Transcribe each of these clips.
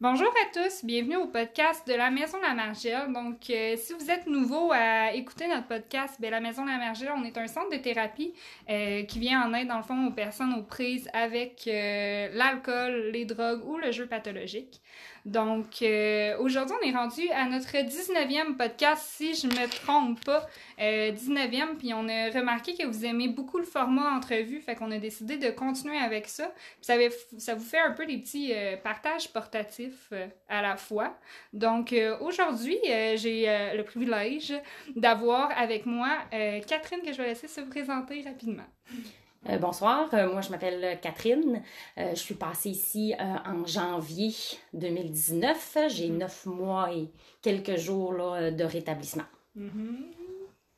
Bonjour à tous, bienvenue au podcast de la Maison La Margelle. Donc, euh, si vous êtes nouveau à écouter notre podcast, ben, la Maison La Margelle, on est un centre de thérapie euh, qui vient en aide, dans le fond, aux personnes aux prises avec euh, l'alcool, les drogues ou le jeu pathologique. Donc, euh, aujourd'hui, on est rendu à notre 19e podcast, si je me trompe pas. Euh, 19e, puis on a remarqué que vous aimez beaucoup le format entrevue, fait qu'on a décidé de continuer avec ça. Puis ça, vous fait un peu des petits euh, partages portatifs euh, à la fois. Donc, aujourd'hui, j'ai le privilège d'avoir avec moi Catherine, que je vais laisser se présenter rapidement. Euh, bonsoir, euh, moi je m'appelle Catherine. Euh, je suis passée ici en janvier 2019. J'ai neuf mois et quelques jours là, de rétablissement. Mhm.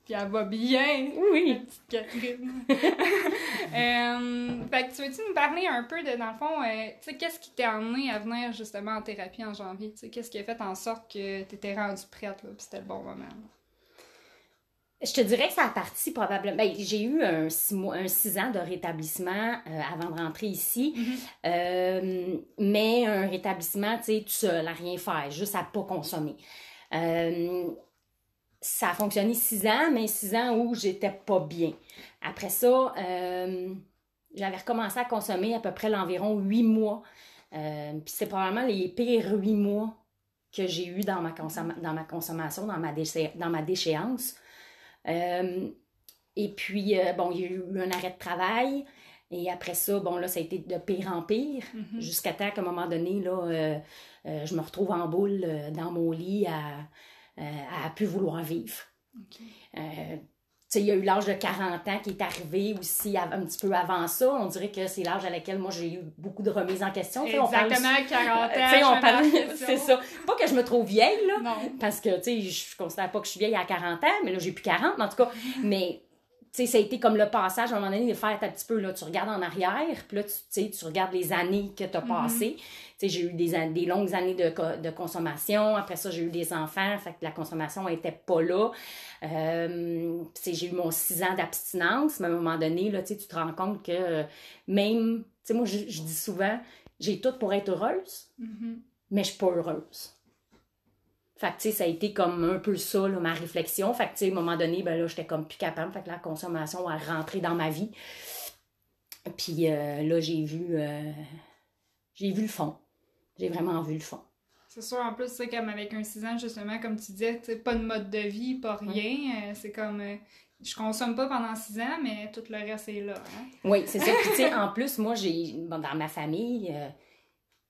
Puis elle va bien! Oui. La petite Catherine. Fait que tu veux-tu nous parler un peu de, dans le fond, tu sais, qu'est-ce qui t'a amené à venir justement en thérapie en janvier? Tu sais, qu'est-ce qui a fait en sorte que t'étais rendue prête, là, puis c'était le bon moment? là? Je te dirais que ça a parti probablement. ben, j'ai eu un six, mois, un six ans de rétablissement euh, avant de rentrer ici. Euh, mais un rétablissement, tu sais, tout seul, à rien faire, juste à pas consommer. Euh, ça a fonctionné six ans, mais six ans où j'étais pas bien. Après ça, j'avais recommencé à consommer à peu près l'environ huit mois. Puis c'est probablement les pires huit mois que j'ai eu dans ma, consom- dans ma consommation, dans ma, déché- dans ma déchéance. Euh, et puis, euh, bon, il y a eu un arrêt de travail. Et après ça, bon, là, ça a été de pire en pire. Mhm. Jusqu'à temps qu'à un moment donné, là, euh, euh, je me retrouve en boule euh, dans mon lit à, à plus vouloir vivre. Euh, sais, il y a eu l'âge de 40 ans qui est arrivé aussi un petit peu avant ça. On dirait que c'est l'âge à laquelle moi j'ai eu beaucoup de remises en question. On parle- Exactement, 40 ans. tu sais, on je parle, me pose la question. c'est ça. Pas que je me trouve vieille, là, Non. parce que, tu sais, je considère pas que je suis vieille à 40 ans, mais là, j'ai plus 40, mais en tout cas, mais, sais, ça a été comme le passage, à un moment donné, de faire un petit peu, là, tu regardes en arrière, puis là, tu tu sais, tu regardes les années que tu as passées. Tu sais, j'ai eu des, des longues années de, de consommation, après ça, j'ai eu des enfants, fait que la consommation était pas là. Euh, j'ai eu mon 6 ans d'abstinence, mais à un moment donné, là, tu sais, tu te rends compte que euh, même, tu sais, moi, je, je dis souvent, j'ai tout pour être heureuse, Mhm. mais je suis pas heureuse. Fait que, tu sais, ça a été comme un peu ça, là, ma réflexion. Fait que, tu sais, à un moment donné, ben là, j'étais comme plus capable. Fait que la consommation a rentré dans ma vie. Puis euh, là, j'ai vu... euh, j'ai vu le fond. J'ai vraiment vu le fond. C'est sûr, en plus, c'est comme avec un 6 ans, justement, comme tu disais, pas de mode de vie, pas rien. euh, c'est comme. euh, je consomme pas pendant 6 ans, mais tout le reste est là. Hein? Oui, c'est ça. Puis, tu sais, en plus, moi, j'ai... bon, dans ma famille...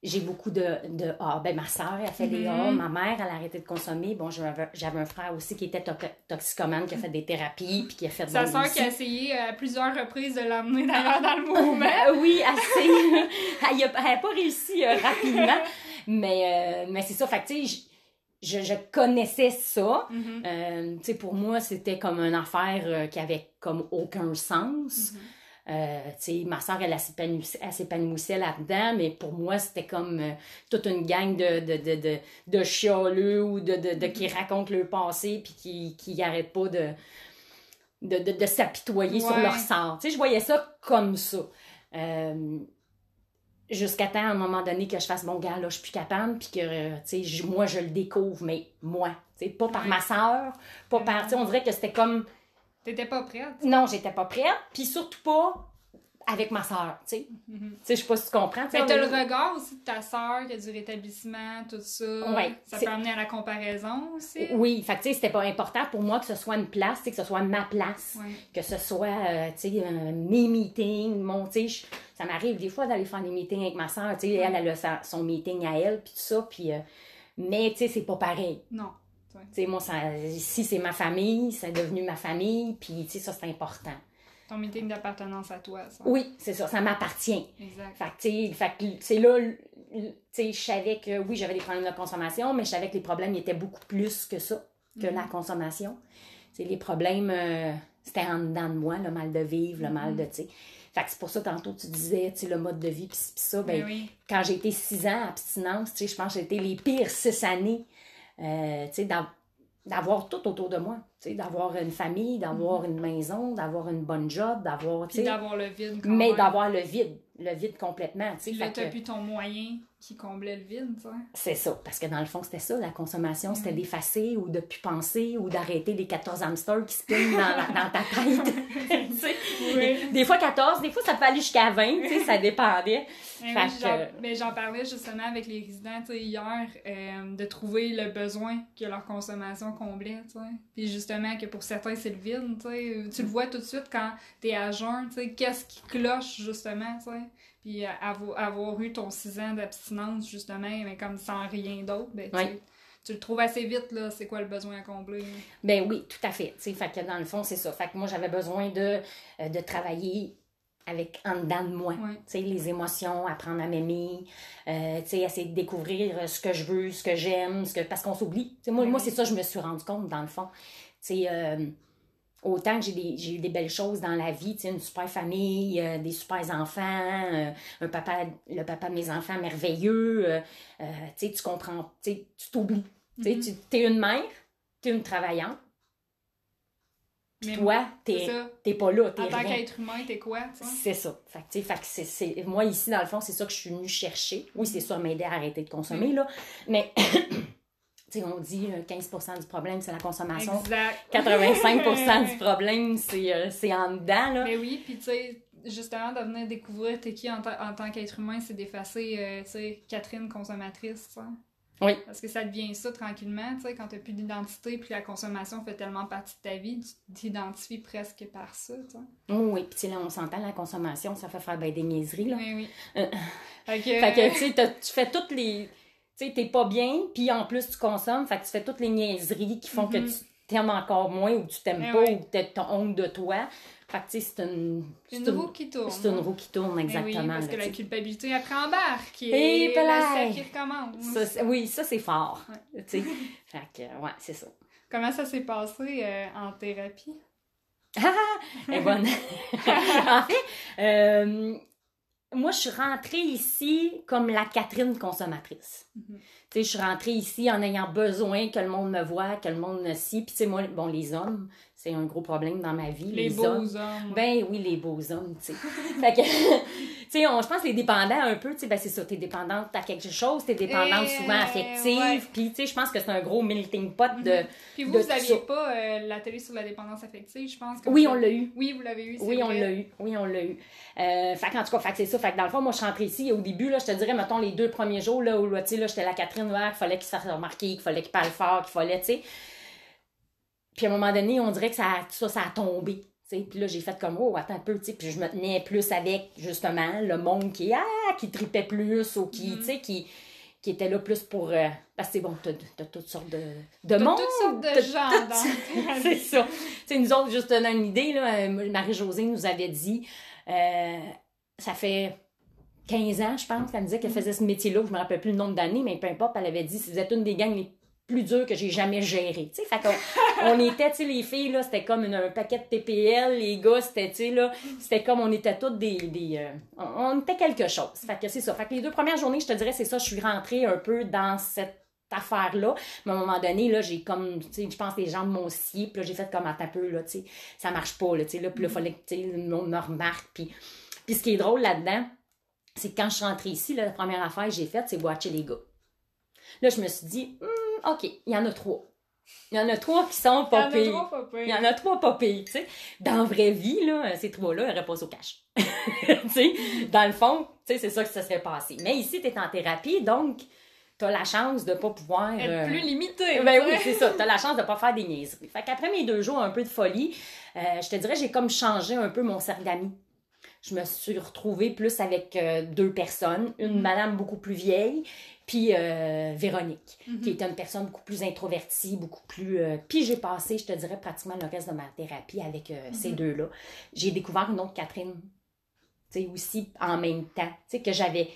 euh, j'ai beaucoup de, de A. Ben, ma soeur, elle fait des A. Mhm. Ma mère, elle a arrêté de consommer. Bon, j'avais un frère aussi qui était to- toxicomane, qui a fait des thérapies, puis qui a fait... Sa bon, soeur qui a essayé euh, à plusieurs reprises de l'emmener d'ailleurs dans le mouvement. Oui, assez. elle n'a pas réussi euh, rapidement. mais euh, mais c'est ça. Fait que, tu sais, je, je, connaissais ça. Mhm. Euh, tu sais, pour moi, c'était comme une affaire euh, qui avait comme aucun sens. Mhm. Euh, tu sais, ma soeur, elle, elle s'épanouissait là-dedans, mais pour moi, c'était comme euh, toute une gang de, de, de, de, de chialeux ou de, de, de- qui racontent leur passé puis qui, qui arrêtent pas de, de, de, de s'apitoyer sur leur sort. Tu sais, je voyais ça comme ça. Euh, Jusqu'à temps, à un moment donné, que je fasse bon gars, là, je suis plus capable, puis que, euh, tu sais, je- moi, je le découvre, mais moi, pas par Ouais. ma soeur, pas par, tu sais, on dirait que c'était comme, T'étais pas prête? non, j'étais pas prête, puis surtout pas avec ma soeur, tu sais. Mhm. Tu sais, je sais pas si tu comprends. Mais t'as le regard aussi de ta soeur qui a du rétablissement, tout ça. Ouais, ça peut amener à la comparaison aussi? Oui, fait que, tu sais, c'était pas important pour moi que ce soit une place, tu sais, que ce soit ma place, Ouais. que ce soit, euh, tu sais, euh, mes meetings, mon, tu sais, ça m'arrive des fois d'aller faire des meetings avec ma soeur, tu sais, elle, elle a son meeting à elle, puis tout ça, puis, euh, mais, tu sais, c'est pas pareil. Non. Moi, ça, ici, c'est ma famille, c'est devenu ma famille, puis, ça, c'est important. Ton meeting d'appartenance à toi, ça. Oui, c'est ça, ça m'appartient. Exact. Fait que, c'est là, je savais que oui, j'avais des problèmes de consommation, mais je savais que les problèmes étaient beaucoup plus que ça, que la consommation. Tu sais, les problèmes, euh, c'était en dedans de moi, le mal de vivre, le mal de, tu sais. Fait que c'est pour ça, tantôt, tu disais, tu sais, le mode de vie, pis, pis ça, ben, oui. quand j'ai été six ans abstinence, tu sais, je pense que c'était les pires six années, euh, tu sais, d'av- d'avoir tout autour de moi, d'avoir une famille, d'avoir une maison, d'avoir une bonne job, d'avoir, Puis d'avoir le vide quand mais d'avoir le vide. le vide complètement. Puis là, t'as que- plus ton moyen qui comblait le vide. C'est ça, parce que dans le fond, c'était ça, la consommation, c'était d'effacer ou de plus penser ou d'arrêter les 14 hamsters qui se dans, la- dans ta tête. Oui. Des fois 14, des fois ça peut aller jusqu'à 20, tu sais, ça dépendait. Mais j'en parlais justement avec les résidents hier, euh, de trouver le besoin que leur consommation comblait. Puis justement, que pour certains, c'est le vide. tu sais. Tu le vois tout de suite quand t'es à jeun, qu'est-ce qui cloche justement. tu sais. Puis euh, avo- avoir eu ton 6 ans d'abstinence, justement, mais comme sans rien d'autre, ben, tu, le trouves assez vite, là, c'est quoi le besoin à combler? là. Ben oui, tout à fait. tu sais, Fait que dans le fond, c'est ça. Fait que moi, j'avais besoin de, euh, de travailler avec en dedans de moi. Ouais. Sais, les émotions, apprendre à m'aimer, euh, essayer de découvrir euh, ce que je veux, ce que j'aime, ce que parce qu'on s'oublie. Moi, moi c'est ça que je me suis rendu compte, dans le fond. Sais, euh, autant que j'ai eu des belles choses dans la vie, une super famille, euh, des super enfants, euh, un papa, le papa de mes enfants merveilleux, tu comprends, tu t'oublies. Tu Mhm. tu es une mère, tu es une travaillante, puis toi, c'est t'es ça. t'es pas là, t'es En tant qu'être humain, t'es quoi? C'est ça. Fait que, fait c'est- c'est- moi, ici, dans le fond, c'est ça que je suis venue chercher. Oui, c'est sûr, m'aider à arrêter de consommer, là. Mais, tu sais, on dit euh, 15% du problème, c'est la consommation. Exact. 85% du problème, c'est euh, c'est en dedans, là. Mais oui, puis tu sais, justement, de venir découvrir t'es qui en, ta- en tant qu'être humain, c'est d'effacer, euh, tu sais, Catherine consommatrice. Oui. Parce que ça devient ça tranquillement, tu sais, quand t'as plus d'identité, puis la consommation fait tellement partie de ta vie, tu t'identifies presque par ça, tu sais. Oh, oui, puis là, on s'entend, la consommation, ça fait faire ben, des niaiseries, là. Oui, oui. Euh, Fait que, Fait que, tu sais, t'as- tu fais toutes les... Tu sais, t'es pas bien, puis en plus, tu consommes, fait que tu fais toutes les niaiseries qui font que Mhm. tu t'aimes encore moins ou tu t'aimes Eh pas oui. ou t'as honte de toi. Fait que, tu sais, c'est une... une roue qui tourne. C'est une hein. roue qui tourne, Eh exactement. oui, parce là, que la culpabilité après embarque, et le pelaille. cercle recommence. Ça, oui, ça, c'est fort. tu sais. fait que, ouais, c'est ça. Comment ça s'est passé euh, en thérapie? Elle est bonne. en fait, euh, moi, je suis rentrée ici comme la Catherine consommatrice. Mhm. Tu sais, je suis rentrée ici en ayant besoin que le monde me voit, que le monde me scie. Puis, tu sais, moi, bon, les hommes, c'est un gros problème dans ma vie. Les, Les, beaux hommes. hommes. Ben oui, les beaux hommes, tu sais. fait que, tu sais, je pense que les dépendants, un peu, tu sais, ben c'est ça, t'es dépendante à quelque chose, t'es dépendante Eh, souvent affective. ouais. Puis, tu sais, je pense que c'est un gros melting pot de. Puis vous, de vous n'aviez pas euh, la télé sur la dépendance affective, je pense. que Oui, on l'a eu. Oui, vous l'avez eu, c'est Oui, on l'a eu. Oui, on l'a eu. Euh, fait qu'en tout cas, fait que c'est ça. Fait que dans le fond, moi, je suis rentrée ici au début, là, je te dirais, mettons, les deux premiers jours, là, où, là, tu sais, là, j'étais la Catherine qu'il fallait qu'il se fasse remarquer, qu'il fallait qu'il parle fort, qu'il fallait, tu sais. Puis à un moment donné, on dirait que ça, ça, ça a tombé. tu sais. Puis là, j'ai fait comme, oh, attends un peu, tu sais. Puis je me tenais plus avec, justement, le monde qui, ah, qui tripait plus ou qui, Mhm. tu sais, qui, qui était là plus pour. euh, parce que c'est bon, t'as, t'as toutes sortes de, de monde. toutes sortes de gens dans- c'est ça. Tu sais, nous autres, juste donner une idée, là, euh, Marie-Josée nous avait dit, euh, ça fait 15 ans, je pense, qu'elle me disait qu'elle faisait ce métier-là, je me rappelle plus le nombre d'années, mais peu importe, elle avait dit, si vous êtes une des gangs les plus dures que j'ai jamais gérées. Tu sais, fait qu'on on était, tu sais, les filles, là, c'était comme une- un paquet de TPL, les gars, c'était, tu sais, là, c'était comme on était toutes des. des euh, on, on était quelque chose. Fait que c'est ça. Fait que les deux premières journées, je te dirais, c'est ça, je suis rentrée un peu dans cette affaire-là. Mais à un moment donné, là, j'ai comme, tu sais, je pense que les jambes m'ont scié, puis là, j'ai fait comme, attends un peu, là, tu sais, ça marche pas, là, tu sais, là, puis là, fallait que, tu sais, monde me remarque, puis... Puis ce qui est drôle là-dedans, c'est que quand je suis rentrée ici, là, la première affaire que j'ai faite, c'est watcher les gars. Là, je me suis dit, Hmm, OK, il y en a trois. Il y en a trois qui sont Il y pas en a pires. trois pas pires. Il y en a trois pas pires, tu sais. Dans la vraie vie, là, ces trois-là, ils reposent au cash. tu sais, dans le fond, tu sais, c'est ça que ça serait passé. Mais ici, tu es en thérapie, donc tu as la chance de pas pouvoir... Être euh, plus limité. ben tu oui, c'est ça. Tu as la chance de pas faire des niaiseries. Fait qu'après mes deux jours, un peu de folie, euh, je te dirais, j'ai comme changé un peu mon cercle d'amis. Je me suis retrouvée plus avec euh, deux personnes. Une Mhm. madame beaucoup plus vieille, puis euh, Véronique, Mhm. qui était une personne beaucoup plus introvertie, beaucoup plus... euh, Puis j'ai passé, je te dirais, pratiquement le reste de ma thérapie avec ces Mhm. deux-là. J'ai découvert une autre Catherine, tu sais, aussi en même temps, tu sais, que j'avais...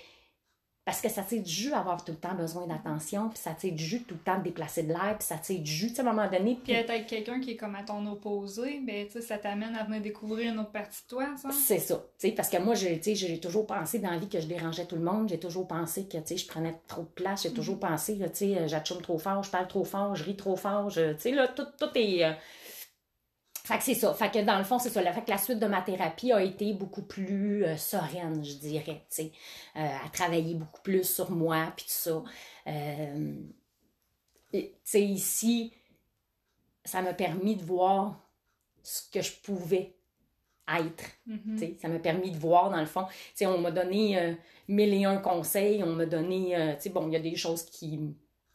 Parce que ça tire du jus avoir tout le temps besoin d'attention, puis ça tire du jus tout le temps de déplacer de l'air, puis ça tire du jus, tu sais, à un moment donné. Puis être avec quelqu'un qui est comme à ton opposé, ben tu sais, ça t'amène à venir découvrir une autre partie de toi, ça. c'est ça, tu sais, parce que moi, j'ai, tu sais, j'ai toujours pensé dans la vie que je dérangeais tout le monde, j'ai toujours pensé que, tu sais, je prenais trop de place, j'ai toujours pensé, là, tu sais, euh, j'atchume trop fort, je parle trop fort, je ris trop fort, je, tu sais, là, tout, tout est... euh, Fait que c'est ça. Fait que dans le fond, c'est ça. Fait que la suite de ma thérapie a été beaucoup plus euh, sereine, je dirais. Tu sais, euh, à travailler beaucoup plus sur moi, puis tout ça. Euh, tu sais, ici, ça m'a permis de voir ce que je pouvais être. Tu sais, Ça m'a permis de voir, dans le fond. Tu sais, on m'a donné euh, mille et un conseils. On m'a donné, euh, tu sais, bon, il y a des choses qui,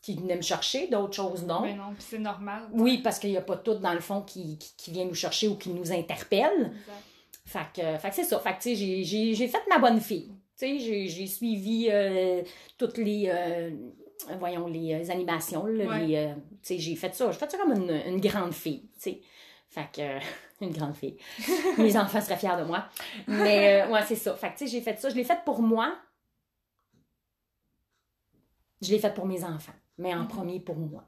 qui venaient me chercher, d'autres choses non. Ben non, c'est normal. Oui, parce qu'il n'y a pas tout, dans le fond, qui, qui, qui vient nous chercher ou qui nous interpelle. Exact. Fait que, fait que c'est ça. Fait que, tu sais, j'ai- fait ma bonne fille. Tu sais, j'ai- suivi euh, toutes les, euh, voyons, les euh, animations. là, Ouais. les, euh, tu sais, j'ai fait ça. J'ai fait ça comme une, une grande fille, tu sais. Fait que, une grande fille. Mes enfants seraient fiers de moi. Mais, ouais, c'est ça. Fait que, tu sais, j'ai fait ça. Je l'ai fait pour moi. Je l'ai fait pour mes enfants. Mais en Mhm. premier pour moi.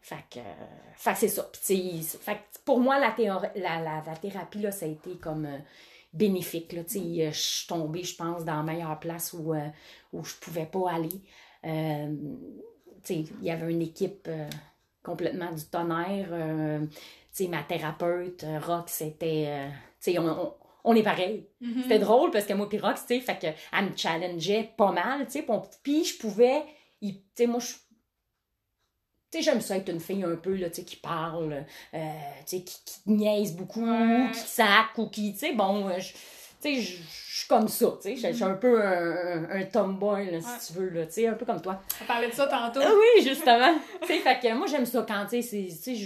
Fait que, euh, fait c'est ça. Fait que pour moi, la, la, la, la thérapie, là, ça a été comme euh, bénéfique. Là. Euh, Je suis tombée, je pense, dans la meilleure place où, euh, où je pouvais pas aller. Euh, il y avait une équipe euh, complètement du tonnerre. ma thérapeute, Rox, c'était... euh, on, on, on est pareil. Mhm. C'était drôle parce que moi puis Rox, fait que elle me challengeait pas mal, tu sais, puis je pouvais, il- moi, je, j'aime ça être une fille un peu, là, tu sais, qui parle, euh, tu sais, qui, qui niaise beaucoup, Ouais. qui sac, ou qui, tu sais, bon, euh, je- tu sais, je je suis comme ça, tu sais, je je suis un peu un, un, tomboy, là, Ouais. si tu veux, là, tu sais, un peu comme toi. On parlait de ça tantôt. Ah oui, justement. tu sais, fait que moi, j'aime ça quand, tu sais, tu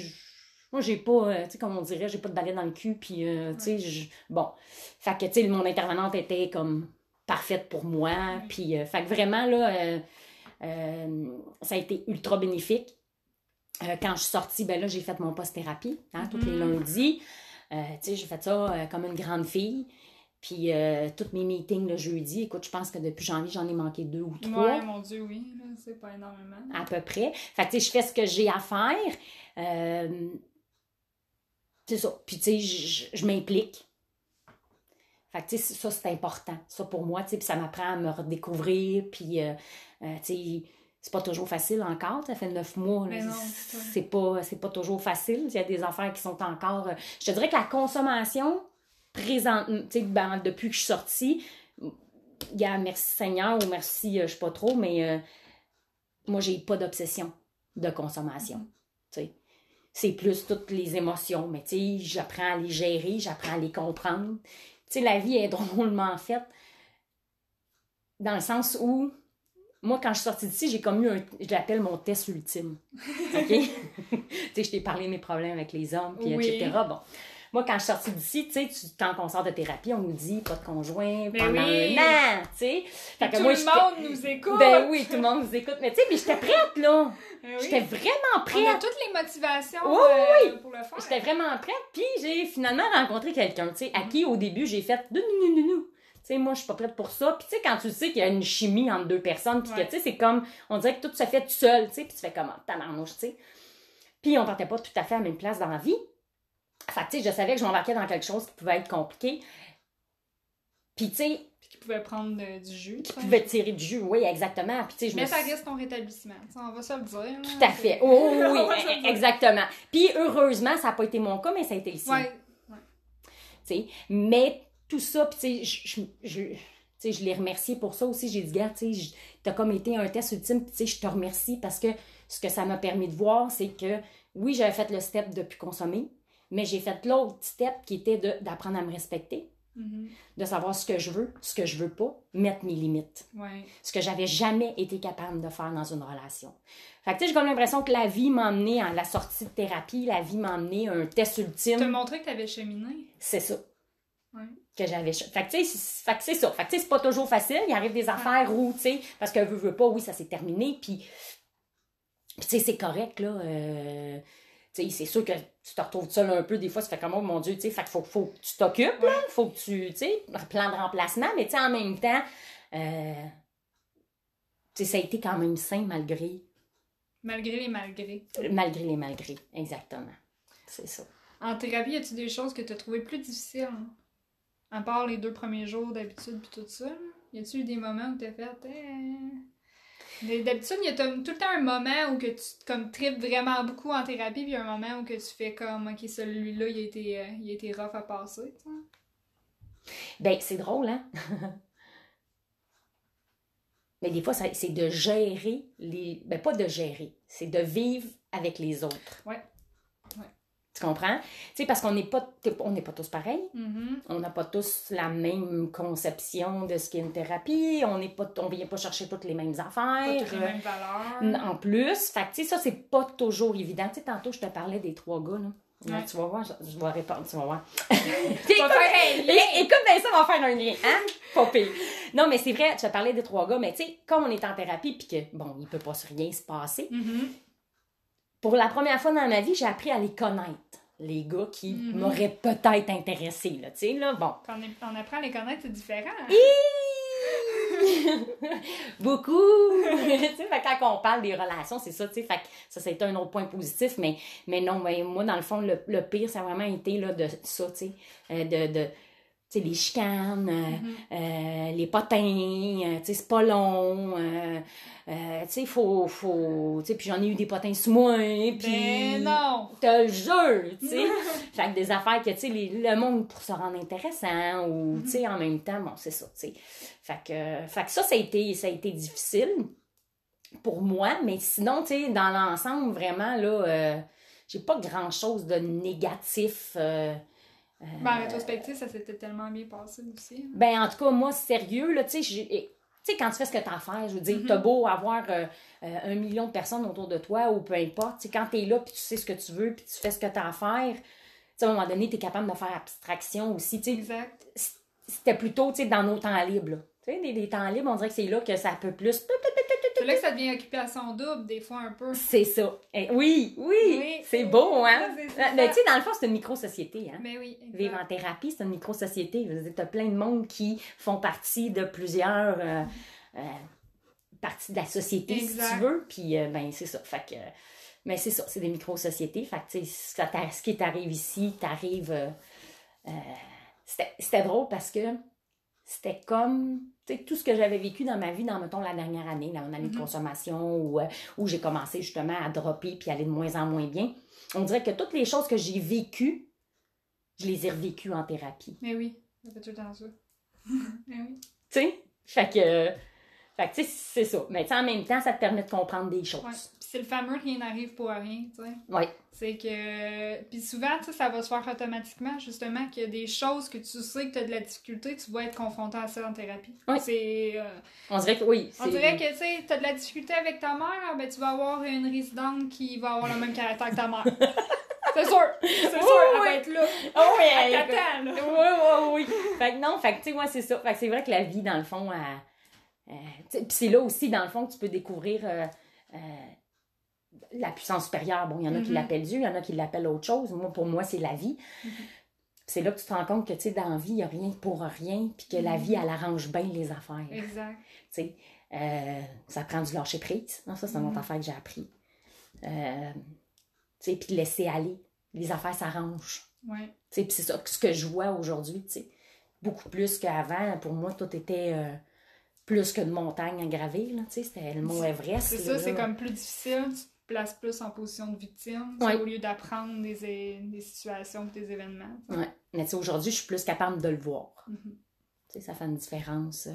moi, j'ai pas, euh, tu sais, comme on dirait, j'ai pas de balai dans le cul, puis, euh, tu sais, je- bon. Fait que, tu sais, mon intervenante était comme parfaite pour moi, puis, euh, fait que vraiment, là, euh, euh, ça a été ultra bénéfique. Euh, quand je suis sortie, ben là, j'ai fait mon post-thérapie, hein, tous les Mhm. lundis. Euh, tu sais, j'ai fait ça euh, comme une grande fille. Puis, euh, tous mes meetings le jeudi, écoute, je pense que depuis janvier, j'en ai manqué deux ou trois Ouais, mon Dieu, oui. C'est pas énormément. à peu près. Fait que, tu sais, je fais ce que j'ai à faire. Euh, c'est ça. Puis, tu sais, je m'implique. Fait que, tu sais, ça, c'est important. Ça, pour moi, tu ça m'apprend à me redécouvrir. Puis, euh, euh, tu sais, c'est pas toujours facile encore. Ça fait neuf mois. C'est- pas, pas toujours facile. Il y a des affaires qui sont encore... euh, Je te dirais que la consommation, présente, tu sais, ben, depuis que je suis sortie, il y a merci Seigneur ou merci, euh, je sais pas trop, mais... euh, moi, j'ai pas d'obsession de consommation. tu sais. C'est plus toutes les émotions, mais tu sais, j'apprends à les gérer, j'apprends à les comprendre. Tu sais, la vie est drôlement faite dans le sens où, moi, quand je suis sortie d'ici, j'ai comme eu un, je l'appelle mon test ultime. OK? tu sais, je t'ai parlé de mes problèmes avec les hommes, puis Oui. etc. Bon. Moi, quand je suis sortie d'ici, tu sais, quand on sort de thérapie, on nous dit pas de conjoint pendant oui. un an, tu sais. Fait que Tout moi, le monde nous écoute. ben oui, tout le monde nous écoute. Mais tu sais, mais j'étais prête, là. Ben oui. J'étais vraiment On a prête. toutes les motivations Oui, euh, pour le faire. J'étais vraiment prête. Puis j'ai finalement rencontré quelqu'un, tu sais, à qui au début j'ai fait « non, non, non, non. Tu sais, moi, je suis pas prête pour ça. Puis tu sais, quand tu sais qu'il y a une chimie entre deux personnes, puis que tu sais, c'est comme, on dirait que tout se fait tout seul, tu sais, puis tu fais comme, tabarnouche, tu sais. Puis on partait pas tout à fait à la même place dans la vie. Fait que tu sais, je savais que je m'embarquais dans quelque chose qui pouvait être compliqué. Puis tu sais, Puis qui pouvait prendre de- du jus. qui pouvait tirer du jus, oui, exactement. Puis tu sais, je me Mais ça suis- risque ton rétablissement. Ça, on va se le dire. Tout à fait. Oh, oui, oui, exactement. Puis heureusement, ça n'a pas été mon cas, mais ça a été le sien. Ouais. tu sais. Mais tout ça, puis tu sais, je, l'ai remercié pour ça aussi. J'ai dit, gars, tu sais, t'as comme été un test ultime, puis tu sais, je te remercie parce que ce que ça m'a permis de voir, c'est que oui, j'avais fait le step de plus consommer, mais j'ai fait l'autre step qui était d'apprendre à me respecter, Mhm. de savoir ce que je veux, ce que je veux pas, mettre mes limites. Ouais. Ce que j'avais jamais été capable de faire dans une relation. Fait que tu sais, j'ai comme l'impression que la vie m'a emmené à la sortie de thérapie, la vie m'a emmené à un test Te ultime. montrer que t'avais cheminé. C'est ça Ouais. que j'avais. Fait que, tu sais, c'est- ça. Fait que, tu sais, c'est pas toujours facile. Il arrive des affaires où, tu sais, parce que veut, veut pas, oui, ça s'est terminé. Puis, puis, tu sais, c'est correct, là. euh, tu c'est sûr que tu te retrouves seul un peu. Des fois, ça fait comme, oh mon Dieu, tu sais, fait faut, faut que tu t'occupes, là. Faut que tu, tu sais, plan de remplacement. Mais, tu sais, en même temps, euh, tu sais, ça a été quand même sain malgré, Malgré les malgrés. malgré les malgré. Exactement. C'est ça. En thérapie, y a-tu des choses que t'as trouvé plus difficiles? hein? À part les deux premiers jours d'habitude puis tout ça. Y a-tu eu des moments où t'as fait. eh, D'habitude, il y a tout le temps un moment où que tu comme tripes vraiment beaucoup en thérapie, puis un moment où que tu fais comme OK, celui-là, il a été euh, il a été rough à passer. Ben, c'est drôle, hein? Mais des fois, c'est de gérer les. Ben, pas de gérer, c'est de vivre avec les autres. Ouais. Tu comprends? Tu sais, parce qu'on n'est pas, on n'est pas tous pareils. Mm-hmm. On n'a pas tous la même conception de ce qu'est une thérapie. On n'est pas, on vient pas chercher toutes les mêmes affaires. toutes les mêmes valeurs. En plus, fait tu sais, ça, c'est pas toujours évident. Tu sais, tantôt, je te parlais des trois gars, là. Ouais. tu vas voir, je, vais répondre, tu vas voir. Tu. Écoute bien ça, on va faire un lien, hein? Pas pire. Non, mais c'est vrai, je te parlais des trois gars, mais tu sais, comme on est en thérapie, puis que, bon, il peut pas rien se passer, Mhm. Pour la première fois dans ma vie, j'ai appris à les connaître, les gars qui Mhm. m'auraient peut-être intéressé, là, tu sais, là, bon. Quand on, est- on apprend à les connaître, c'est différent. hein? Beaucoup! tu sais, fait quand on parle des relations, c'est ça, tu sais, fait ça, c'était un autre point positif, mais, mais non, mais moi, dans le fond, le, le pire, ça a vraiment été, là, de ça, tu sais, euh, de, de sais, les chicanes, euh, euh, les potins, euh, tu c'est pas long, euh, euh, tu sais, faut, faut, tu sais, puis j'en ai eu des potins sous moi, puis... Ben non! te le jure, tu sais. fait que des affaires que, tu sais, le monde pour se rendre intéressant ou, tu sais, en même temps, bon, c'est ça, tu sais. Fait que, fait que ça, ça a été, ça a été difficile pour moi, mais sinon, tu sais, dans l'ensemble, vraiment, là, j'ai pas grand-chose de négatif. Euh, Ben, en rétrospective, ça s'était tellement bien passé aussi. hein. ben, en tout cas, moi, sérieux, là, tu sais, j'ai- tu sais, quand tu fais ce que tu as à faire, je veux dire, Mhm. t'as beau avoir euh, euh, un million de personnes autour de toi ou peu importe, tu sais, quand t'es là, puis tu sais ce que tu veux, puis tu fais ce que tu as à faire, tu sais, à un moment donné, t'es capable de faire abstraction aussi, tu sais. Exact. C'était plutôt, tu sais, dans nos temps libres. Tu sais, des, des temps libres, on dirait que c'est là que ça peut plus... C'est là que ça devient occupation double, des fois, un peu. C'est ça. Eh, oui, oui, Oui. c'est beau, hein? Mais tu sais, dans le fond, c'est une micro-société, hein? Mais oui, exact. Vivre en thérapie, c'est une micro-société. Dire, t'as plein de monde qui font partie de plusieurs euh, euh, parties de la société, Exact. si tu veux. Puis, euh, ben, c'est ça. Fait que, mais c'est ça, c'est des micro-sociétés. Fait que, tu sais, ce qui t'arrive ici, t'arrive. c'était c'était drôle parce que c'était comme tu sais, tout ce que j'avais vécu dans ma vie dans mettons la dernière année là, en année de Mhm. consommation où, euh, où j'ai commencé justement à dropper puis aller de moins en moins bien on dirait que toutes les choses que j'ai vécues je les ai revécues en thérapie Mais oui, ça fait tout le temps ça. Mais oui. tu sais? Fait que fait que tu sais c'est ça mais en même temps ça te permet de comprendre des choses Ouais. C'est le fameux rien n'arrive pour rien, tu sais. ouais C'est que. Puis souvent, tu ça va se faire automatiquement, justement, qu'il y a des choses que tu sais que tu as de la difficulté, tu vas être confronté à ça en thérapie. C'est. euh, on dirait que oui On dirait que, tu sais, t'as de la difficulté avec ta mère, ben tu vas avoir une résidente qui va avoir le même caractère que ta mère. C'est sûr! C'est sûr, elle oui. va être là. oh oui Elle là. Oui, oui, oui. Fait que non, fait que, tu sais, ouais, c'est ça. Fait que c'est vrai que la vie, dans le fond, elle- euh, tu puis c'est là aussi, dans le fond, que tu peux découvrir euh, euh, la puissance supérieure. Bon, il y en a qui Mhm. l'appellent Dieu, il y en a qui l'appellent autre chose. Moi, pour moi, c'est la vie. Mhm. C'est là que tu te rends compte que, tu sais, dans la vie, il n'y a rien pour rien, puis que la vie, elle arrange bien les affaires. Tu Exact. sais, Euh, ça prend du lâcher prise. Non, ça, c'est une autre affaire que j'ai appris. Euh, tu sais, puis de laisser aller. Les affaires s'arrangent. Ouais. Tu sais, puis c'est ça ce que je vois aujourd'hui, tu sais. Beaucoup plus qu'avant. Pour moi, tout était euh, plus que de montagne à graver, là, tu sais. C'était le mont Everest. C'est ça, c'est comme plus difficile. Places plus en position de victime, Ouais. au lieu d'apprendre des, des situations des événements. Ouais. Mais tu sais, aujourd'hui, je suis plus capable de le voir. Tu sais, ça fait une différence. euh.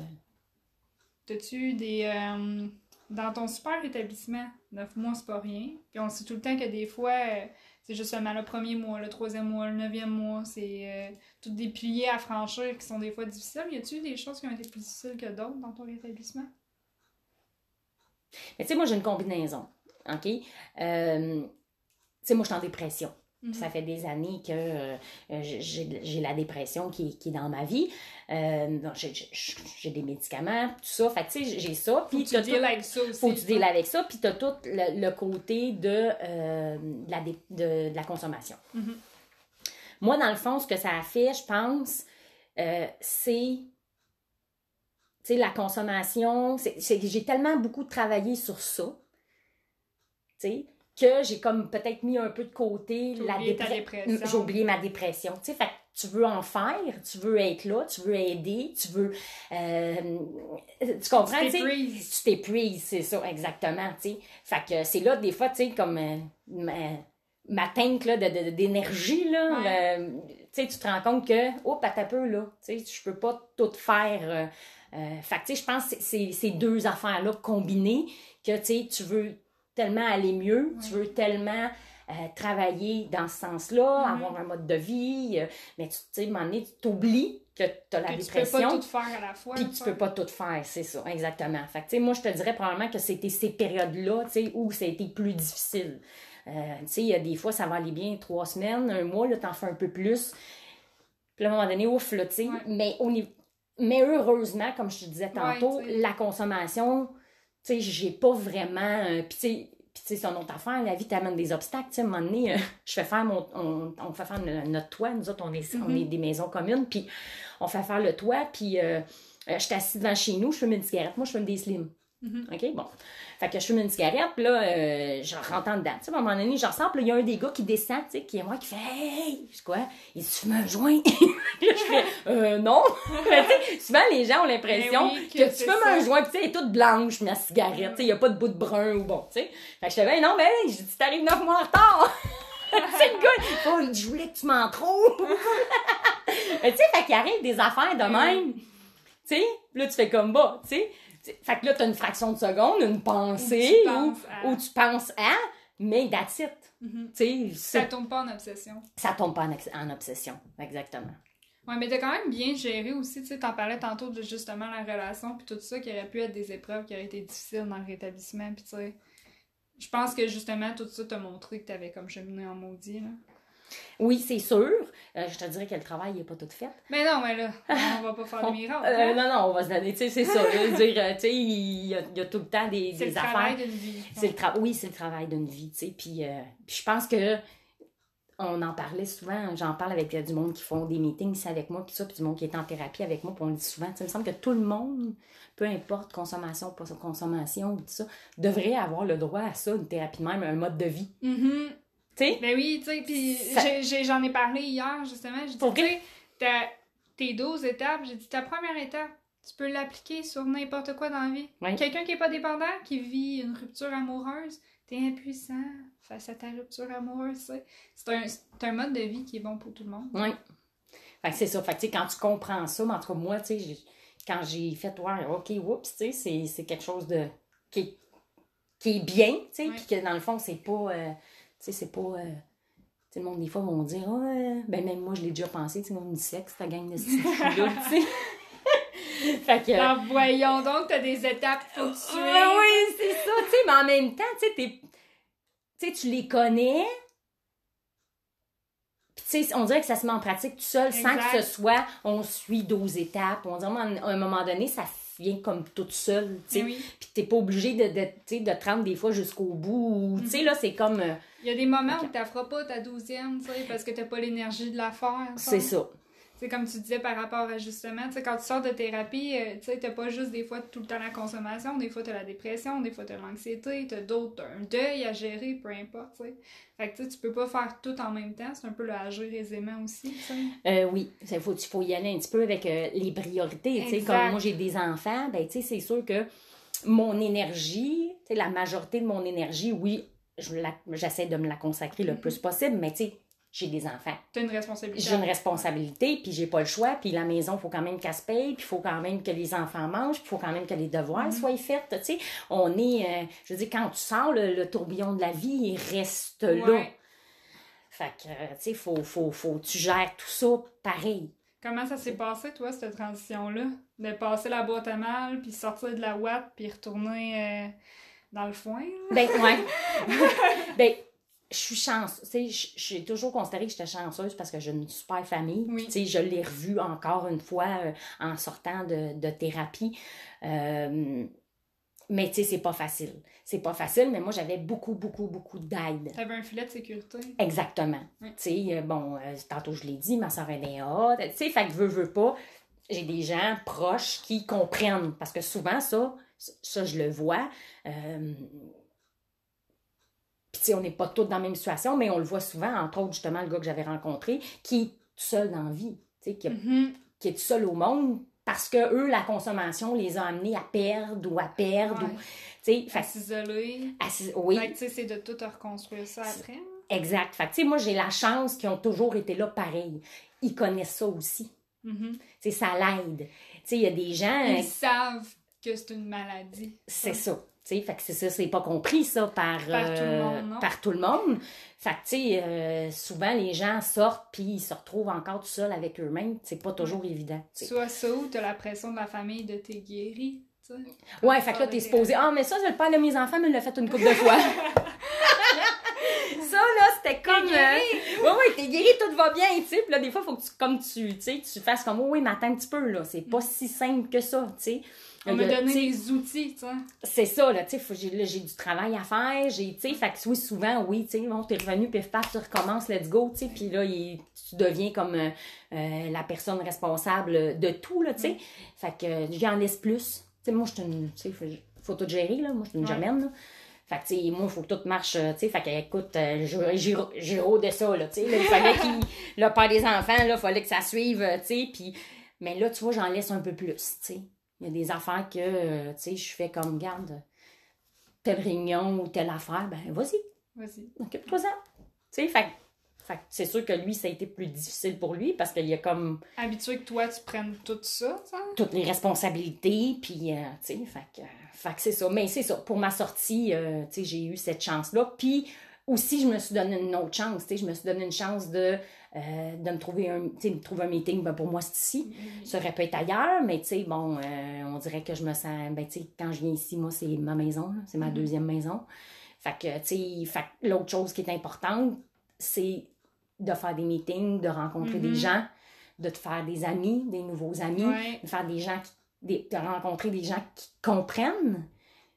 T'as-tu des. euh, dans ton super établissement, neuf mois, c'est pas rien. Puis on sait tout le temps que des fois, euh, c'est juste seulement le premier mois, le troisième mois, le neuvième mois, c'est euh, tous des piliers à franchir qui sont des fois difficiles. Y a-tu des choses qui ont été plus difficiles que d'autres dans ton établissement? Mais tu sais, moi, j'ai une combinaison. OK? Euh, tu sais, moi, je suis en dépression. Mhm. Ça fait des années que euh, j'ai la dépression qui, qui est dans ma vie. Euh, j'ai- des médicaments, tout ça. Fait que, tu sais, j'ai ça. Faut Puis que tu deals avec ça aussi. faut que tu deals avec ça, puis tu as tout le, le côté de, euh, de la, dé- de, de la consommation. Mhm. Moi, dans le fond, ce que ça a fait, je pense, c'est tu sais, la consommation. j'ai tellement beaucoup travaillé sur ça, sais, que j'ai comme peut-être mis un peu de côté T'as la dépre- dépression. J'ai oublié ma dépression. Tu sais, fait tu veux en faire, tu veux être là, tu veux aider, tu veux. euh, tu comprends, Tu t'épuises. Tu t'épuises, c'est ça, exactement, tu sais. Fait que c'est là, des fois, tu sais, comme euh, ma, ma tank là, de, de- d'énergie, là, Ouais. euh, tu sais, tu te rends compte que, oh, à ta peu, là, tu sais, je peux pas tout faire. fait que, tu sais, je pense que c'est- c'est ces deux affaires-là combinées que, tu sais, tu veux tellement aller mieux, tu veux tellement euh, travailler dans ce sens-là, avoir un mode de vie, euh, mais tu sais, à un moment donné, tu t'oublies que tu as la Que tu peux dépression. pas tout faire à la fois. Puis tu peux pas tout faire, c'est ça, exactement. Fait que, tu sais, moi, je te dirais probablement que c'était ces périodes-là, tu sais, où ça a été plus difficile. Euh, tu sais, il y a des fois, ça va aller bien trois semaines, un mois, là, t'en fais un peu plus. Puis à un moment donné, ouf, là, tu sais. Ouais. Mais, au niveau- mais heureusement, comme je te disais tantôt, la consommation, tu sais, j'ai pas vraiment... euh, Puis tu sais, puis c'est une autre affaire, la vie t'amène des obstacles. Tu sais, à un moment donné, euh, je fais faire mon... On, on fait faire no- notre toit, nous autres, on est, on Mhm. est des maisons communes, puis on fait faire le toit, puis... euh, euh, je suis assise devant chez nous, je fume une cigarette. Moi, je fume des slims. Mhm. OK, bon. Fait que je fume une cigarette, puis là, euh, je rentre en dedans. Tu sais, à un moment donné, je ressens, puis là, il y a un des gars qui descend, tu sais, qui est moi, qui fait Hey! Je quoi? Il dit, tu fumes un joint? Là, je fais Euh, non. Tu sais, souvent, les gens ont l'impression Ben oui, que, que tu fumes ça. un joint, puis tu sais, elle est toute blanche, ma cigarette, tu sais, il n'y a pas de bout de brun ou bon, tu sais. Fait que je fais Ben non, mais hey, je dis, t'arrives neuf mois en retard. c'est le gars, oh, je voulais que tu m'en trouves. Tu sais, fait qu'il arrive des affaires de même. Tu sais, là, tu fais comme bas, tu sais. Tu- Fait que là, t'as une fraction de seconde, une pensée, Où tu ou, penses à- ou tu penses à, mais that's it. Tu sais, Ça tombe pas en obsession. ça tombe pas en, en obsession. Exactement. Ouais, mais t'as quand même bien géré aussi, tu sais, t'en parlais tantôt de justement la relation puis tout ça, qui aurait pu être des épreuves qui auraient été difficiles dans le rétablissement, puis tu sais, je pense que justement tout ça t'a montré que t'avais comme cheminé en maudit, là. Oui, c'est sûr. Euh, je te dirais que le travail n'est pas tout fait. Mais non, mais là, on va pas faire de miracles, Euh, hein? non, non, on va se donner, tu sais, c'est ça. là, je veux dire, euh, tu sais, il y, a, il y a tout le temps des, C'est des le affaires. travail d'une vie. C'est le oui, c'est le travail d'une vie, tu sais. Puis, euh, puis je pense que on en parlait souvent, j'en parle avec euh, du monde qui font des meetings ici avec moi, puis ça, puis du monde qui est en thérapie avec moi, puis on le dit souvent, il me semble que tout le monde, peu importe consommation, pas consommation, tout ça, devrait avoir le droit à ça, une thérapie de même, un mode de vie. Mhm. Ben oui, tu sais, puis Ça- j'en ai, parlé hier, justement. J'ai dit, tu sais, tes 12 étapes, j'ai dit, ta première étape, tu peux l'appliquer sur n'importe quoi dans la vie. Quelqu'un qui est pas dépendant, qui vit une rupture amoureuse, t'es impuissant face à ta rupture amoureuse. C'est un, un mode de vie qui est bon pour tout le monde. Oui. Fait que c'est ça. Fait que, tu sais, quand tu comprends ça, mais en tout cas, moi, tu sais, quand j'ai fait, ouais, OK, oups, tu sais, c'est- quelque chose de. qui est, qui est bien, tu sais, puis que dans le fond, c'est pas. euh, sais, c'est pas. euh, sais, le monde, des fois, vont dire, ouais, ben même moi, je l'ai déjà pensé, tu sais, on sexe, ta gang de là tu sais. fait que. Alors, voyons donc, t'as des étapes faut que tu Ouais, aies. oui, c'est ça, tu sais, mais en même temps, tu sais, t'es- tu sais, tu les connais. Puis, tu sais, on dirait que ça se met en pratique tout seul sans que ce soit on suit 12 étapes. On dirait à un moment donné, ça vient comme toute seule, tu sais. Mais oui. Puis, t'es pas obligé de, de, tu sais, de te rendre des fois jusqu'au bout. Tu sais, là, c'est comme. euh, Il y a des moments où t'as feras pas ta douzième, tu sais, parce que t'as pas l'énergie de la faire. c'est ça. C'est comme tu disais par rapport à justement, tu sais, quand tu sors de thérapie, euh, tu sais, t'as pas juste des fois tout le temps la consommation, des fois t'as la dépression, des fois t'as l'anxiété, t'as d'autres, un deuil à gérer, peu importe, tu sais. Fait que tu tu peux pas faire tout en même temps, c'est un peu le agir aisément aussi, tu sais. Euh, oui, il faut, faut y aller un petit peu avec euh, les priorités. tu sais. Comme moi, j'ai des enfants, ben, tu sais, c'est sûr que mon énergie, tu sais, la majorité de mon énergie, oui, je j'essaie de me la consacrer le plus possible, mais tu sais, j'ai des enfants. T'as une responsabilité. J'ai une responsabilité, puis j'ai pas le choix, puis la maison, il faut quand même qu'elle se paye, puis il faut quand même que les enfants mangent, puis il faut quand même que les devoirs soient faits, tu sais. On est, euh, je veux dire, quand tu sors, le, le tourbillon de la vie, il reste là. Fait que, tu sais, faut, faut, faut, tu gères tout ça pareil. Comment ça s'est passé, toi, cette transition-là? De passer la boîte à mal, puis sortir de la ouate, puis retourner euh, dans le foin, là? Ben, ouais. ben, je suis chanceuse. J'ai toujours considéré que j'étais chanceuse parce que j'ai une super famille. Oui. Je l'ai revue encore une fois euh, en sortant de, de thérapie. Euh, mais tu sais, c'est pas facile. C'est pas facile, mais moi, j'avais beaucoup, beaucoup, beaucoup d'aide. T'avais un filet de sécurité. Exactement. Oui. Tu sais, euh, bon, euh, tantôt je l'ai dit, ma soeur est DA. Tu sais, fait que veux, veux pas. J'ai des gens proches qui comprennent. Parce que souvent, ça, ça, je le vois. Euh, sais, on n'est pas tous dans la même situation, mais on le voit souvent, entre autres, justement, le gars que j'avais rencontré, qui seul dans la vie, tu sais, qui, qui est tout seul au monde parce que eux, la consommation les a amenés à perdre ou à perdre. ou- Ouais. tu sais, fait À s'isoler. oui, c'est de tout reconstruire ça après. exact. Fait tu sais, moi, j'ai la chance qu'ils ont toujours été là pareil. Ils connaissent ça aussi. Mhm. Tu sais, ça l'aide. Tu sais, il y a des gens, Ils savent que c'est une maladie. c'est ça. Tu sais, fait que c'est ça, c'est pas compris, ça, par, Par tout le euh, monde, non? par tout le monde. Fait que, tu sais, euh, souvent, les gens sortent puis ils se retrouvent encore tout seuls avec eux-mêmes. C'est pas toujours évident. Soit ça ou t'as la pression de la famille de t'es guéri. tu sais. Ouais, fait que là, t'es supposé. Ah, mais ça, le père de mes enfants me l'a fait une couple de fois. ça, là, c'était comme. euh, Ouais, ouais, t'es guéri, tout va bien, tu sais. Puis là, des fois, faut que tu, comme tu, tu fasses comme, oh, oui, mais attends un petit peu, là. C'est pas si simple que ça, tu sais. On m'a donné les outils, tu sais. C'est ça, là, tu sais, j'ai du travail à faire, j'ai, tu sais, fait que oui, souvent, oui, tu sais, bon, t'es revenu, pif paf, tu recommences, let's go, tu sais, puis là, il- tu deviens comme euh, euh, la personne responsable de tout, là, tu sais. Fait que euh, j'en laisse plus. Tu sais, moi, je suis une, tu sais, faut, faut tout gérer, là, moi, je suis une Ouais. germaine, là. Fait que, tu sais, moi, il faut que tout marche, tu sais, fait que, écoute, j'ai- de ça, là, tu sais, il fallait qu'il, le père des enfants, là, il fallait que ça suive, tu sais, puis, mais là, tu vois, j'en laisse un peu plus, tu sais. Il y a des affaires que, euh, tu sais, je fais comme, garde, telle réunion ou telle affaire, ben, vas-y, Vas-y. occupe-toi-en. Tu sais, fait, fait c'est sûr que lui, ça a été plus difficile pour lui parce qu'il y a comme Habitué que toi, tu prennes tout ça, sais? toutes les responsabilités, puis, euh, tu sais, fait que, fait que c'est ça. Mais c'est ça, pour ma sortie, euh, tu sais, j'ai eu cette chance-là. Puis aussi, je me suis donné une autre chance, tu sais, je me suis donné une chance de, euh, de me trouver un, me trouver un meeting, ben pour moi, c'est ici. Ça aurait pu être ailleurs, mais tu sais, bon, euh, on dirait que je me sens, ben tu sais, quand je viens ici, moi, c'est ma maison, c'est ma Mhm. deuxième maison. Fait que, tu sais, l'autre chose qui est importante, c'est de faire des meetings, de rencontrer des gens, de te faire des amis, des nouveaux amis, Ouais. de faire des gens qui, des- de rencontrer des gens qui comprennent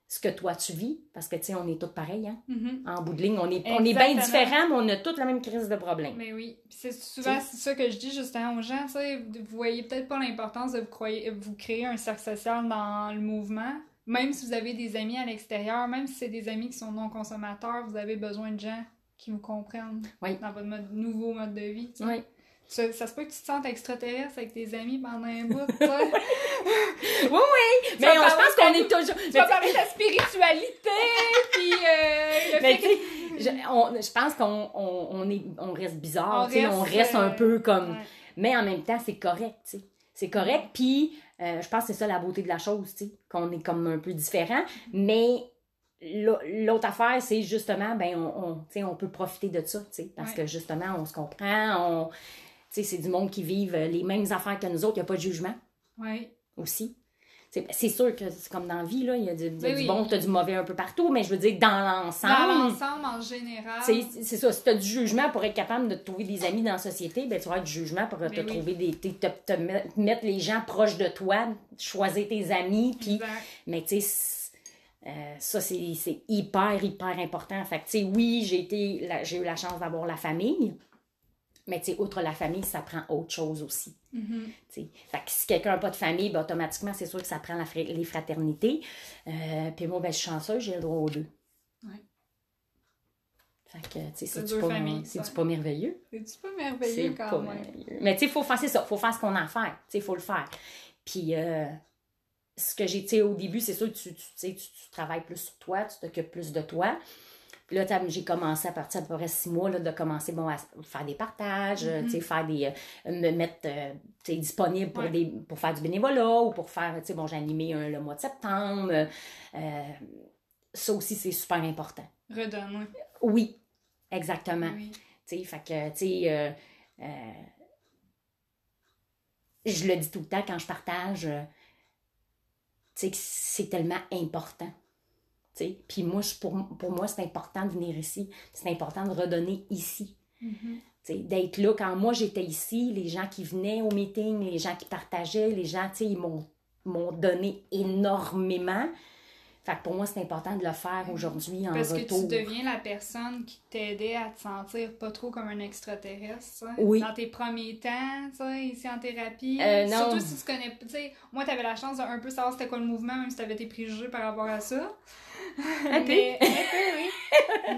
ce que toi tu vis, parce que, tu sais, on est tous pareils, hein. Mhm. En bout de ligne, on est, on est bien différents, mais on a toutes la même crise de problème. Mais oui, c'est souvent c'est ça que je dis justement aux gens, tu sais, vous voyez peut-être pas l'importance de vous, vous créer un cercle social dans le mouvement. Même si vous avez des amis à l'extérieur, même si c'est des amis qui sont non consommateurs, vous avez besoin de gens qui vous comprennent Oui. dans votre mode- nouveau mode de vie. Oui. Ça, ça se peut que tu te sentes extraterrestre avec tes amis pendant un bout, tu sais. Mais vas on, je pense qu'on est toujours... tu vas parler de ta spiritualité, puis euh, le Mais fait je, on- je pense qu'on on, on est, on reste bizarre, On tu sais, on reste, reste un euh, peu comme... ouais. Mais en même temps, c'est correct, tu sais. C'est correct, puis euh, je pense que c'est ça la beauté de la chose, tu sais, qu'on est comme un peu différent. Mais l'au- l'autre affaire, c'est justement, ben, on, on, peut profiter de ça, tu sais, parce Ouais. que justement, on se comprend, on... Tu c'est du monde qui vivent les mêmes affaires que nous autres, il n'y a pas de jugement Ouais. aussi. C'est c'est sûr que c'est comme dans la vie, là, il y a du, il y a Oui, du oui. bon, t'as du mauvais un peu partout, mais je veux dire, dans Dans l'ensemble, l'ensemble, en général. c'est ça, si tu as du jugement pour être capable de te trouver des amis dans la société, ben, tu auras du jugement pour te Ben oui. trouver des. Te, te- te met- mettre les gens proches de toi, choisir tes amis, puis. Mais tu sais, euh, ça, c'est hyper, hyper important. Fait que, tu sais, oui, j'ai été la- j'ai eu la chance d'avoir la famille, mais tu sais, outre la famille, ça prend autre chose aussi. Mhm. sais. Fait que si quelqu'un n'a pas de famille, ben, automatiquement, c'est sûr que ça prend la fra- les fraternités. Euh, puis moi, ben, je suis chanceuse, j'ai le droit aux deux. Ouais. Fait que, tu sais, C'est c'est-tu pas, pas merveilleux? C'est-tu pas merveilleux C'est quand pas même? merveilleux. Mais tu sais, il faut faire, c'est ça, faut faire ce qu'on a à faire. Tu sais, il faut le faire. Puis, euh, ce que j'ai, tu sais, au début, c'est sûr que tu, tu, tu, tu travailles plus sur toi, tu t'occupes plus de toi. Puis là, j'ai commencé à partir d'à peu près six mois là, de commencer bon, à faire des partages, euh, sais, faire des. euh, me mettre euh, disponible pour, Ouais. des, pour faire du bénévolat ou pour faire. Tu sais, bon, j'ai animé un- le mois de septembre. euh, ça aussi, c'est super important. Redonne, Oui, exactement. oui. Tu sais, fait que, tu sais, euh, euh, je le dis tout le temps quand je partage, tu sais, c'est tellement important. Puis moi, je- pour, pour moi, c'est important de venir ici. C'est important de redonner ici. Sais, d'être là. Quand moi, j'étais ici, les gens qui venaient au meeting, les gens qui partageaient, les gens, ils m'ont m'ont donné énormément. Fait que pour moi, c'est important de le faire aujourd'hui en Parce que retour. tu deviens la personne qui t'aidait à te sentir pas trop comme un extraterrestre. Oui. Dans tes premiers temps, sais, ici en thérapie. Euh, non. Surtout si tu connais, tu sais, moi, t'avais la chance de un peu savoir c'était quoi le mouvement, même si t'avais tes préjugés par rapport à ça. Un peu. Mais, oui.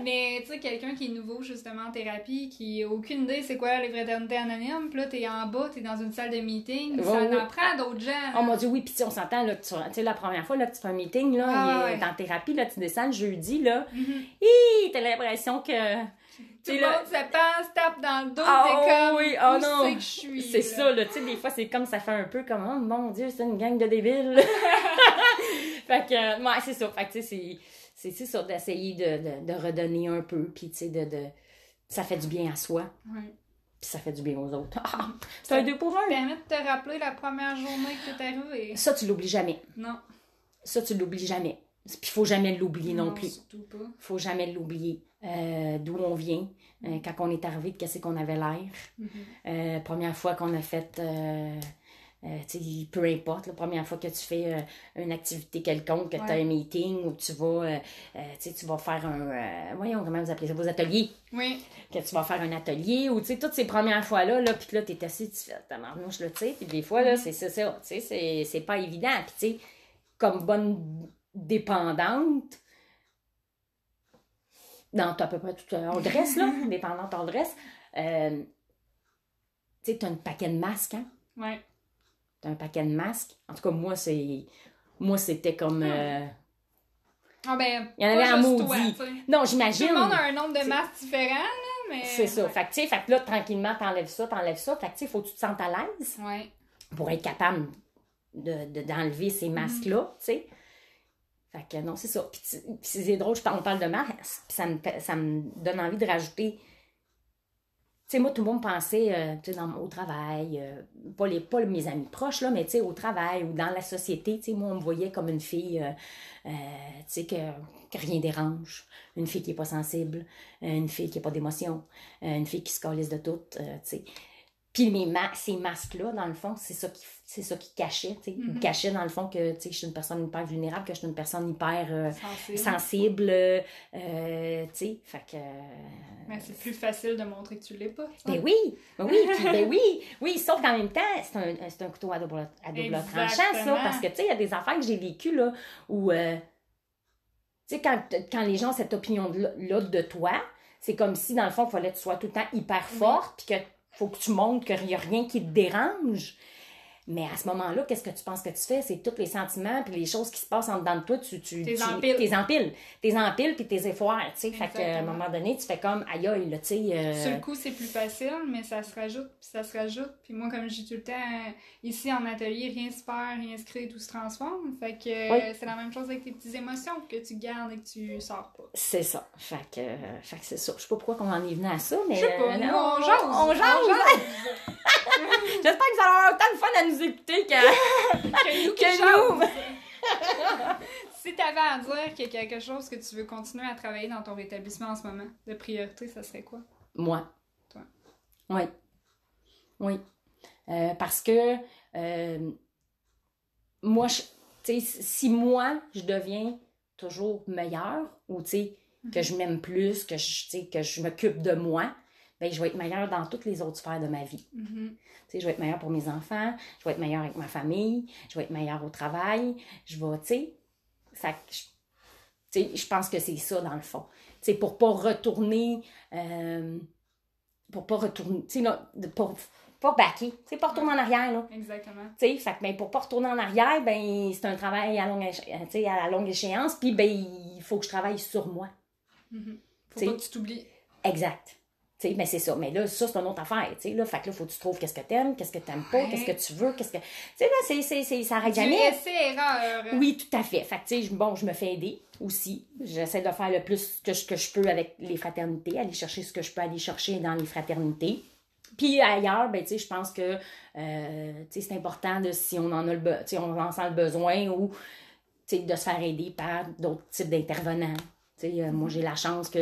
Mais tu sais, quelqu'un qui est nouveau justement en thérapie, qui a aucune idée c'est quoi les fraternités anonymes, puis là t'es en bas, t'es dans une salle de meeting, ça en apprend d'autres gens. On m'a dit oui, puis tu sais, on s'entend, là, tu sais, la première fois, là, que tu fais un meeting, là, Ah, il ouais. en thérapie, là, tu descends le jeudi, là, hi, t'as l'impression que... Tout le monde se passe, tape dans le dos, Ah, t'es comme oui, oh où non. c'est que je suis. C'est là? ça, là, tu sais, des fois, c'est comme ça fait un peu comme, oh mon Dieu, c'est une gang de débiles. fait que, ouais, c'est ça. Fait que, tu sais, c'est- ça, d'essayer de, de, de redonner un peu, puis, tu sais, de, de. Ça fait du bien à soi, Ouais. puis ça fait du bien aux autres. Ah, c'est un deux pour un. Permet de te rappeler la première journée que t'es arrivé. Ça, tu l'oublies jamais. Non. Ça, tu l'oublies jamais. Puis, il faut jamais l'oublier non, plus. Surtout pas. faut jamais l'oublier. Euh, D'où on vient, euh, quand on est arrivé, de qu'est-ce qu'on avait l'air. Mhm. Euh, première fois qu'on a fait, tu sais, peu importe, la première fois que tu fais une activité quelconque, que tu as un meeting ou tu vas, tu vas faire un, voyons, comment vous appelez ça, vos ateliers, Oui. que tu vas faire un atelier ou, tu sais, toutes ces premières fois-là, là, puis là, tu es assis, tu fais ta marmouche, là, tu sais, puis des fois, là, c'est c'est ça, tu sais, c'est- c'est pas évident, puis tu sais, comme bonne dépendante, dans à peu près tout hors dress, là, dépendante hors dress, euh, tu sais, t'as un paquet de masques, hein? Ouais. T'as un paquet de masques. En tout cas, moi, c'est. Moi, c'était comme. euh, Ah ben, Il y en avait un maudit. toi. Non, Tout j'imagine. le monde a un nombre de masques différents, là, mais... C'est ça. Ouais. Fait que, tu sais, fait que là, tranquillement, t'enlèves ça, t'enlèves ça. Fait que, tu sais, faut que tu te sentes à l'aise Ouais. pour être capable de, de- d'enlever ces masques-là, tu sais. Fait que non, c'est ça. Puis, c'est drôle, je on parle de masques, puis ça me, ça me donne envie de rajouter. Tu sais, moi, tout le monde pensait, euh, tu sais, au travail, euh, pas, les, pas mes amis proches, là, mais tu sais, au travail ou dans la société, tu sais, moi, on me voyait comme une fille, euh, tu sais, que, rien dérange, une fille qui est pas sensible, une fille qui a pas d'émotion, une fille qui se calisse de tout, tu sais. Puis mes ma- ces masques-là, dans le fond, c'est ça qui, c'est ça qui cachait, tu sais. Mhm. cachaient, dans le fond, que, tu sais, je suis une personne hyper vulnérable, que je suis une personne hyper euh, Sensible. sensible, euh, euh, tu sais. Fait que... Mais c'est plus facile de montrer que tu l'es pas. ça. Ben oui, ben oui, puis ben oui, oui, sauf qu'en même temps, c'est un, c'est un couteau à double, à double tranchant, ça, parce que, tu sais, il y a des affaires que j'ai vécues, là, où, euh, tu sais, quand, quand les gens ont cette opinion-là de toi, c'est comme si, dans le fond, il fallait que tu sois tout le temps hyper Oui. forte, puis que faut que tu montres qu'il n'y a rien qui te dérange. Mais à ce moment-là, qu'est-ce que tu penses que tu fais? C'est tous les sentiments puis les choses qui se passent en dedans de toi, tu... tu T'es empiles. T'es empiles. T'es empiles puis tes efforts, tu sais. Fait qu'à un moment donné, tu fais comme, aïe aïe, là, tu sais... euh, Sur le coup, c'est plus facile, mais ça se rajoute, puis ça se rajoute. Puis moi, comme je dis tout le temps, ici en atelier, rien se perd, rien se crée, tout se transforme. Fait que Oui. c'est la même chose avec tes petites émotions que tu gardes et que tu sors pas. C'est ça. Fait que, euh, fait que c'est ça. Je sais pas pourquoi on en est venu à ça, mais... Je sais pas, euh, nous, non, on jase. On jase. J'espère que ça va avoir autant de fun à nous écouter que, Que nous que nous. si t'avais à dire qu'il y a quelque chose que tu veux continuer à travailler dans ton rétablissement en ce moment, de priorité, ça serait quoi? Moi. Toi. Oui. Oui. Euh, parce que euh, moi, je- tu sais, si moi, je deviens toujours meilleure ou tu sais, que je m'aime plus, que je, tu sais, que je m'occupe de moi, ben, je vais être meilleure dans toutes les autres sphères de ma vie. Mhm. Sais, je vais être meilleure pour mes enfants, je vais être meilleure avec ma famille, je vais être meilleure au travail, je vais, tu sais, je- pense que c'est ça dans le fond. Tu sais, pour pas retourner, euh, pour pas retourner, tu sais, pour pas baquer, tu sais, pas retourner en arrière, là. Exactement. Tu sais, fait que, ben, pour pas retourner en arrière, ben, c'est un travail à longue, à longue échéance, puis ben, il faut que je travaille sur moi. Faut T'sais- pas que tu t'oublies. Exact. Sais, mais c'est ça. Mais là, ça, c'est une autre affaire, sais, là. Fait que là, faut que tu trouves qu'est-ce que t'aimes, qu'est-ce que t'aimes pas, Ouais. qu'est-ce que tu veux, qu'est-ce que... Tu sais, là, c'est, c'est, c'est, ça arrête jamais. essai-erreur. Oui, tout à fait. Fait que, tu sais, bon, je me fais aider aussi. J'essaie de faire le plus que je, que je peux avec les fraternités, aller chercher ce que je peux aller chercher dans les fraternités. Puis ailleurs, ben, tu sais, je pense que, euh, c'est important de, si on en a le, on en sent le besoin ou, de se faire aider par d'autres types d'intervenants. Euh, moi, j'ai la chance que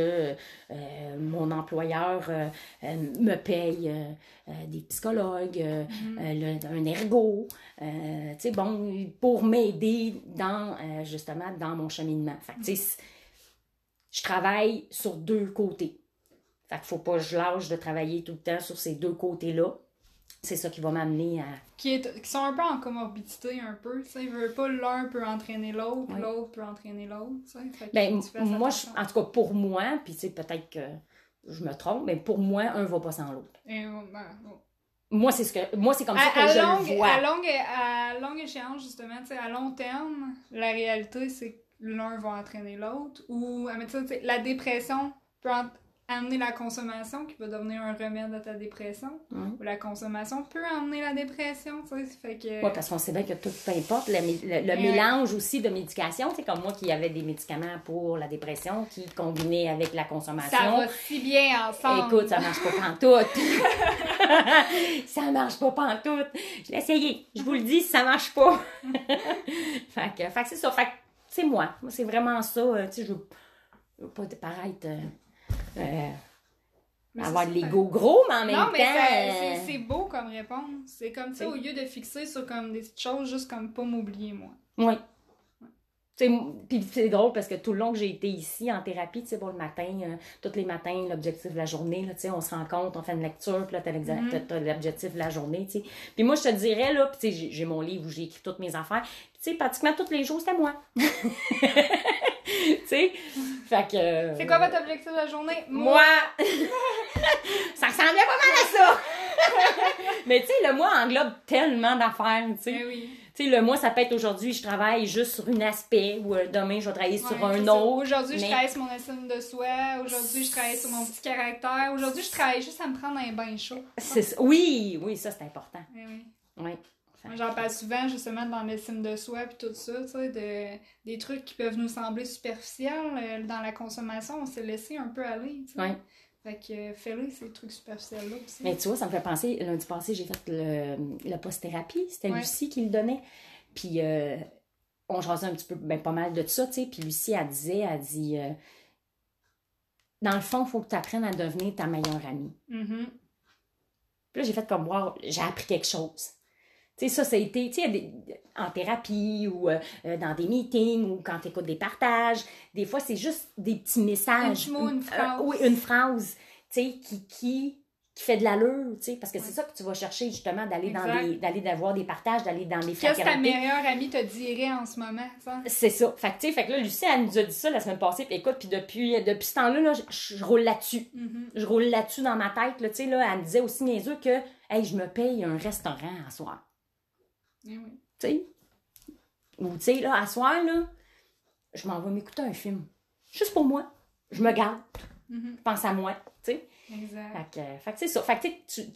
euh, mon employeur euh, me paye des psychologues, le- un ergo, bon, pour m'aider dans, justement, dans mon cheminement. Fait que, je travaille sur deux côtés. Fait qu'il faut pas que je lâche de travailler tout le temps sur ces deux côtés-là. C'est ça qui va m'amener à. Qui, est, qui sont un peu en comorbidité, un peu. Tu sais, pas l'un peut entraîner l'autre, l'autre peut entraîner l'autre. Ben, moi, je- en tout cas, pour moi, puis tu sais, peut-être que je me trompe, mais pour moi, un va pas sans l'autre. Ben, bon. Moi, c'est ce que moi c'est comme ça que À, à je longue, le vois. à, longue, à longue échéance, justement, à long terme, la réalité, c'est que l'un va entraîner l'autre. Ou, sais, la dépression peut en- amener la consommation qui va devenir un remède à ta dépression. Ou la consommation peut amener la dépression, tu sais. ça Fait que... Ouais, parce qu'on sait bien que tout, peu importe, le, Ouais. mélange aussi de médications, c'est comme moi qui avait des médicaments pour la dépression qui combinaient avec la consommation. ça va si bien ensemble. Écoute, ça marche pas pantoute. ça marche pas pantoute. Je l'ai essayé. Je vous le dis, ça marche pas. fait que, fait que c'est ça. Fait c'est moi. Moi, c'est vraiment ça. euh, Tu sais, je veux pas paraître. euh, euh, avoir de l'ego gros, mais en même Non, mais temps. euh, c'est- beau comme réponse. C'est comme, tu sais, au lieu de fixer sur comme des petites choses, juste comme pas m'oublier, moi. Oui. Puis c'est drôle parce que tout le long que j'ai été ici en thérapie, tu sais, bon, le matin, euh, tous les matins, l'objectif de la journée, là, tu sais, on se rencontre, on fait une lecture, puis là, t'as Mhm. t'as l'objectif de la journée, tu sais. Puis moi, je te dirais, là, puis tu sais, j'ai- j'ai mon livre où j'ai écrit toutes mes affaires, puis tu sais, pratiquement tous les jours, c'était moi. tu sais, fait que... euh, C'est quoi votre objectif de la journée? Moi! ça ressemblait pas mal à ça! Mais tu sais, le mois englobe tellement d'affaires, tu sais. Oui. Tu sais, le mois, ça peut être aujourd'hui, je travaille juste sur un aspect, ou euh, demain, je vais travailler sur Ouais, un autre. Aujourd'hui, je travaille sur mon estime de soi. Aujourd'hui, je travaille sur mon petit caractère. Aujourd'hui, je travaille juste à me prendre un bain chaud. Ça. Oui, oui, ça, c'est important. Oui. Oui. Moi, j'en parle souvent, justement, dans l'estime de soi puis tout ça, tu sais, de, des trucs qui peuvent nous sembler superficiels euh, dans la consommation. On s'est laissé un peu aller, tu sais. Ouais. Fait que euh, fais-le, ces trucs superficiels-là aussi. Mais tu vois, ça me fait penser, lundi passé, j'ai fait le, le post-thérapie. C'était Ouais. Lucie qui le donnait. Puis, euh, on jasait un petit peu, ben, pas mal de ça, tu sais. Puis Lucie, elle disait, elle dit, euh, dans le fond, il faut que tu apprennes à devenir ta meilleure amie. Mhm. Puis là, j'ai fait comme, wow, j'ai appris quelque chose. Tu sais, ça, ça a été, tu sais, en thérapie ou euh, euh, dans des meetings ou quand tu écoutes des partages. Des fois, c'est juste des petits messages. Un mot, une Euh, phrase. oui, une phrase, tu sais, qui, qui, qui fait de l'allure, tu sais, parce que Ouais. c'est ça que tu vas chercher, justement, d'aller dans des, d'aller d'avoir des partages, d'aller dans des Qu'est-ce que ta meilleure amie te dirait en ce moment, ça? C'est ça. Fait que, tu sais, fait que là, Lucie, elle nous a dit ça la semaine passée. Puis écoute, puis depuis, depuis ce temps-là, là, je, roule là-dessus. Mhm. Je roule là-dessus dans ma tête, là, tu sais, là, elle me disait aussi niaiseux que, hey, je me paye un restaurant à soir. Eh oui. tu sais? Ou, tu sais, là, à soir, là, je m'en vais m'écouter un film. Juste pour moi. Je me garde. Mhm. Je pense à moi, tu sais. Exact. Fait que, fait que c'est ça. Fait que, tu-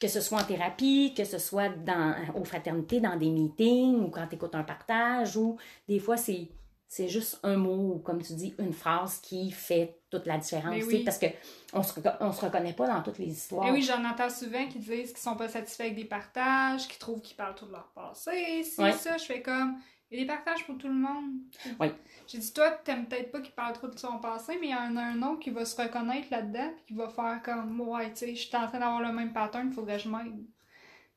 que ce soit en thérapie, que ce soit dans, aux fraternités, dans des meetings, ou quand tu écoutes un partage, ou des fois, c'est, c'est juste un mot, ou comme tu dis, une phrase qui fait toute la différence. Oui. Parce que on se, on se reconnaît pas dans toutes les histoires. Oui, j'en entends souvent qui disent qu'ils sont pas satisfaits avec des partages, qui trouvent qu'ils parlent tout de leur passé. Si, Ouais. ça, je fais comme. Il y a des partages pour tout le monde. Ouais. J'ai dit, toi, t'aimes peut-être pas qu'il parle trop de son passé, mais il y en a un autre qui va se reconnaître là-dedans, puis qui va faire comme, ouais, tu sais, je suis en train d'avoir le même pattern, il faudrait que je m'aide.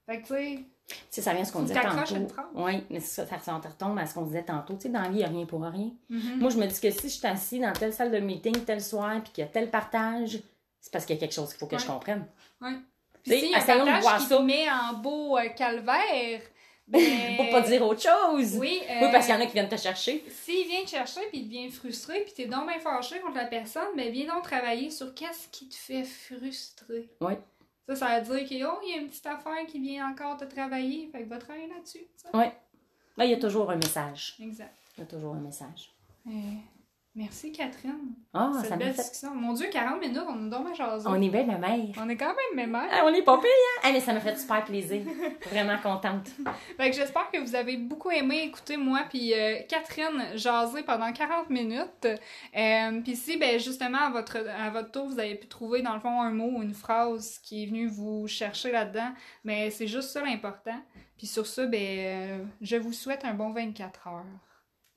Fait que, tu sais, Tu sais, ça vient ce qu'on disait tantôt. Oui, mais c'est ça, ça retombe à ce qu'on disait tantôt. Tu sais, dans la vie, il n'y a rien pour rien. mhm. Moi, je me dis que si je suis assis dans telle salle de meeting, tel soir, puis qu'il y a tel partage, c'est parce qu'il y a quelque chose qu'il faut que je comprenne. Sais, Puis s'il y a un partage qui ça. te met en beau euh, calvaire, ben... Pour pas dire autre chose. Oui, Oui, parce qu'il y en euh, a qui viennent te chercher. S'il vient te chercher puis il devient frustré puis t'es donc bien fâché contre la personne, ben viens donc travailler sur qu'est-ce qui te fait frustrer. Oui. Ça, ça veut dire que, oh, y a une petite affaire qui vient encore te travailler, fait que va travailler là-dessus. Oui. Là, il y a toujours un message. Exact. Il y a toujours un message. Euh, merci Catherine. Ah, Cette ça belle fait. discussion. Mon Dieu, 40 minutes, on donc bien jasé. On est bien la mère. On est quand même mémères. Ah, on est pas pire, hein? Ah, mais ça m'a fait super plaisir. Vraiment contente. Fait que j'espère que vous avez beaucoup aimé écouter moi puis euh, Catherine jaser pendant 40 minutes. Euh, puis si ben justement à votre à votre tour vous avez pu trouver dans le fond un mot ou une phrase qui est venu vous chercher là-dedans, mais c'est juste ça l'important. Puis sur ça ben euh, je vous souhaite un bon 24 heures.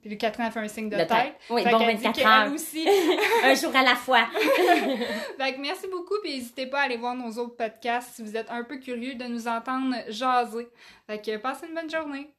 Puis le Catherine a fait un signe de, De tête. tête. Oui, Fait bon qu'elle dit 24 qu'elle heures. aussi. un jour à la fois. Fait que merci beaucoup, puis n'hésitez pas à aller voir nos autres podcasts si vous êtes un peu curieux de nous entendre jaser. Fait que passez une bonne journée.